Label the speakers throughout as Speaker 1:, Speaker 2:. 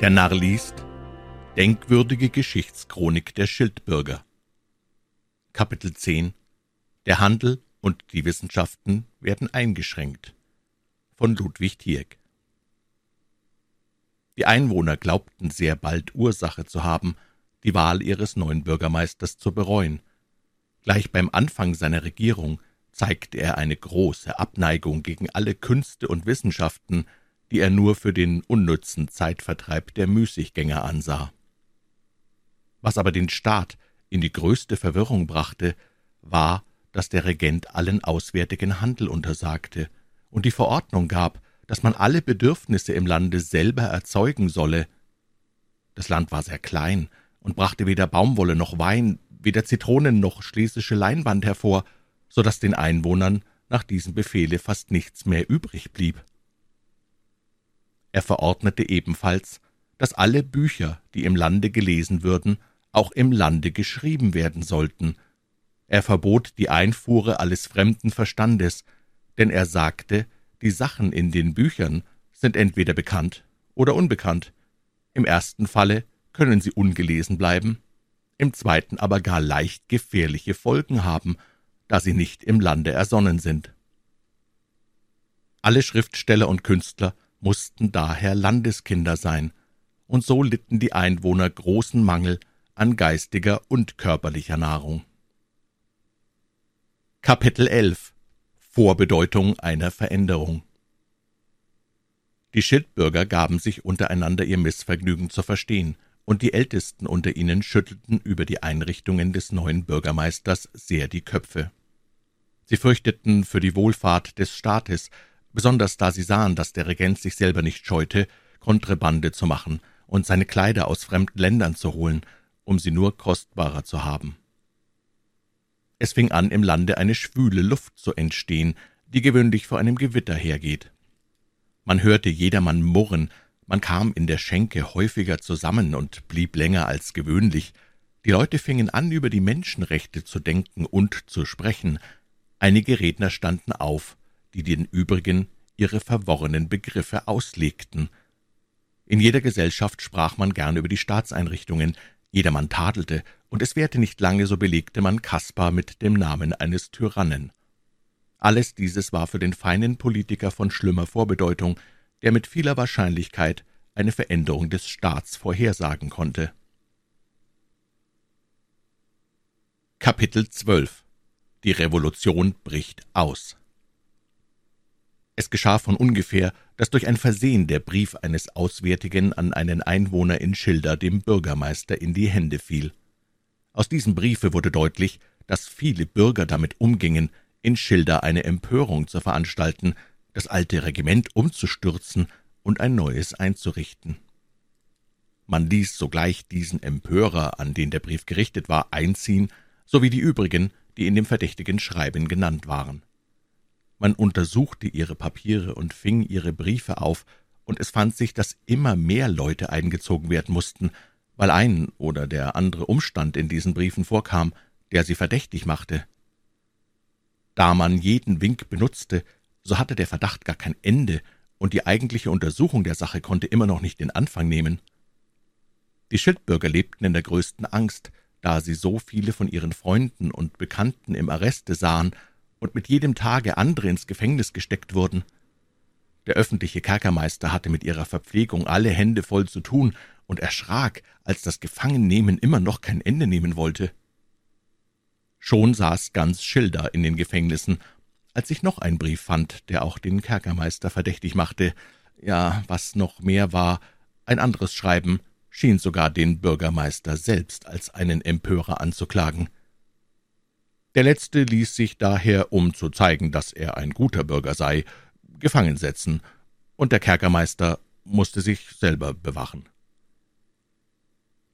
Speaker 1: Der Narr liest Denkwürdige Geschichtschronik der Schildbürger. Kapitel 10 Der Handel und die Wissenschaften werden eingeschränkt. Von Ludwig Tieck Die Einwohner glaubten sehr bald Ursache zu haben, die Wahl ihres neuen Bürgermeisters zu bereuen. Gleich beim Anfang seiner Regierung zeigte er eine große Abneigung gegen alle Künste und Wissenschaften, die er nur für den unnützen Zeitvertreib der Müßiggänger ansah. Was aber den Staat in die größte Verwirrung brachte, war, dass der Regent allen auswärtigen Handel untersagte und die Verordnung gab, dass man alle Bedürfnisse im Lande selber erzeugen solle. Das Land war sehr klein und brachte weder Baumwolle noch Wein, weder Zitronen noch schlesische Leinwand hervor, so dass den Einwohnern nach diesem Befehle fast nichts mehr übrig blieb. Er verordnete ebenfalls, dass alle Bücher, die im Lande gelesen würden, auch im Lande geschrieben werden sollten. Er verbot die Einfuhre alles fremden Verstandes, denn er sagte, die Sachen in den Büchern sind entweder bekannt oder unbekannt. Im ersten Falle können sie ungelesen bleiben, im zweiten aber gar leicht gefährliche Folgen haben, da sie nicht im Lande ersonnen sind. Alle Schriftsteller und Künstler mussten daher Landeskinder sein, und so litten die Einwohner großen Mangel an geistiger und körperlicher Nahrung. Kapitel 11 Vorbedeutung einer Veränderung Die Schildbürger gaben sich untereinander ihr Missvergnügen zu verstehen, und die Ältesten unter ihnen schüttelten über die Einrichtungen des neuen Bürgermeisters sehr die Köpfe. Sie fürchteten für die Wohlfahrt des Staates, besonders da sie sahen, dass der Regent sich selber nicht scheute, Kontrebande zu machen und seine Kleider aus fremden Ländern zu holen, um sie nur kostbarer zu haben. Es fing an, im Lande eine schwüle Luft zu entstehen, die gewöhnlich vor einem Gewitter hergeht. Man hörte jedermann murren, man kam in der Schenke häufiger zusammen und blieb länger als gewöhnlich. Die Leute fingen an, über die Menschenrechte zu denken und zu sprechen. Einige Redner standen auf, die den übrigen ihre verworrenen Begriffe auslegten. In jeder Gesellschaft sprach man gern über die Staatseinrichtungen, jedermann tadelte, und es währte nicht lange, so belegte man Kaspar mit dem Namen eines Tyrannen. Alles dieses war für den feinen Politiker von schlimmer Vorbedeutung, der mit vieler Wahrscheinlichkeit eine Veränderung des Staats vorhersagen konnte. Kapitel 12 Die Revolution bricht aus es geschah von ungefähr, dass durch ein Versehen der Brief eines Auswärtigen an einen Einwohner in Schilder dem Bürgermeister in die Hände fiel. Aus diesem Briefe wurde deutlich, dass viele Bürger damit umgingen, in Schilder eine Empörung zu veranstalten, das alte Regiment umzustürzen und ein neues einzurichten. Man ließ sogleich diesen Empörer, an den der Brief gerichtet war, einziehen, sowie die übrigen, die in dem verdächtigen Schreiben genannt waren. Man untersuchte ihre Papiere und fing ihre Briefe auf, und es fand sich, dass immer mehr Leute eingezogen werden mussten, weil ein oder der andere Umstand in diesen Briefen vorkam, der sie verdächtig machte. Da man jeden Wink benutzte, so hatte der Verdacht gar kein Ende, und die eigentliche Untersuchung der Sache konnte immer noch nicht den Anfang nehmen. Die Schildbürger lebten in der größten Angst, da sie so viele von ihren Freunden und Bekannten im Arreste sahen und mit jedem Tage andere ins Gefängnis gesteckt wurden. Der öffentliche Kerkermeister hatte mit ihrer Verpflegung alle Hände voll zu tun und erschrak, als das Gefangennehmen immer noch kein Ende nehmen wollte. Schon saß ganz Schilder in den Gefängnissen, als ich noch einen Brief fand, der auch den Kerkermeister verdächtig machte. Ja, was noch mehr war, ein anderes Schreiben schien sogar den Bürgermeister selbst als einen Empörer anzuklagen. Der letzte ließ sich daher, um zu zeigen, dass er ein guter Bürger sei, gefangen setzen, und der Kerkermeister musste sich selber bewachen.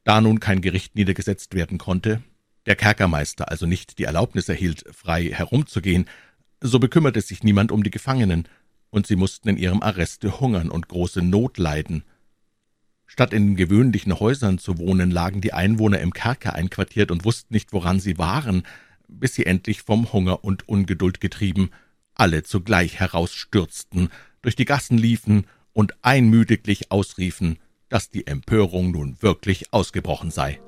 Speaker 1: Da nun kein Gericht niedergesetzt werden konnte, der Kerkermeister also nicht die Erlaubnis erhielt, frei herumzugehen, so bekümmerte sich niemand um die Gefangenen, und sie mussten in ihrem Arreste hungern und große Not leiden. Statt in gewöhnlichen Häusern zu wohnen, lagen die Einwohner im Kerker einquartiert und wussten nicht, woran sie waren, bis sie endlich vom Hunger und Ungeduld getrieben alle zugleich herausstürzten, durch die Gassen liefen und einmütiglich ausriefen, dass die Empörung nun wirklich ausgebrochen sei.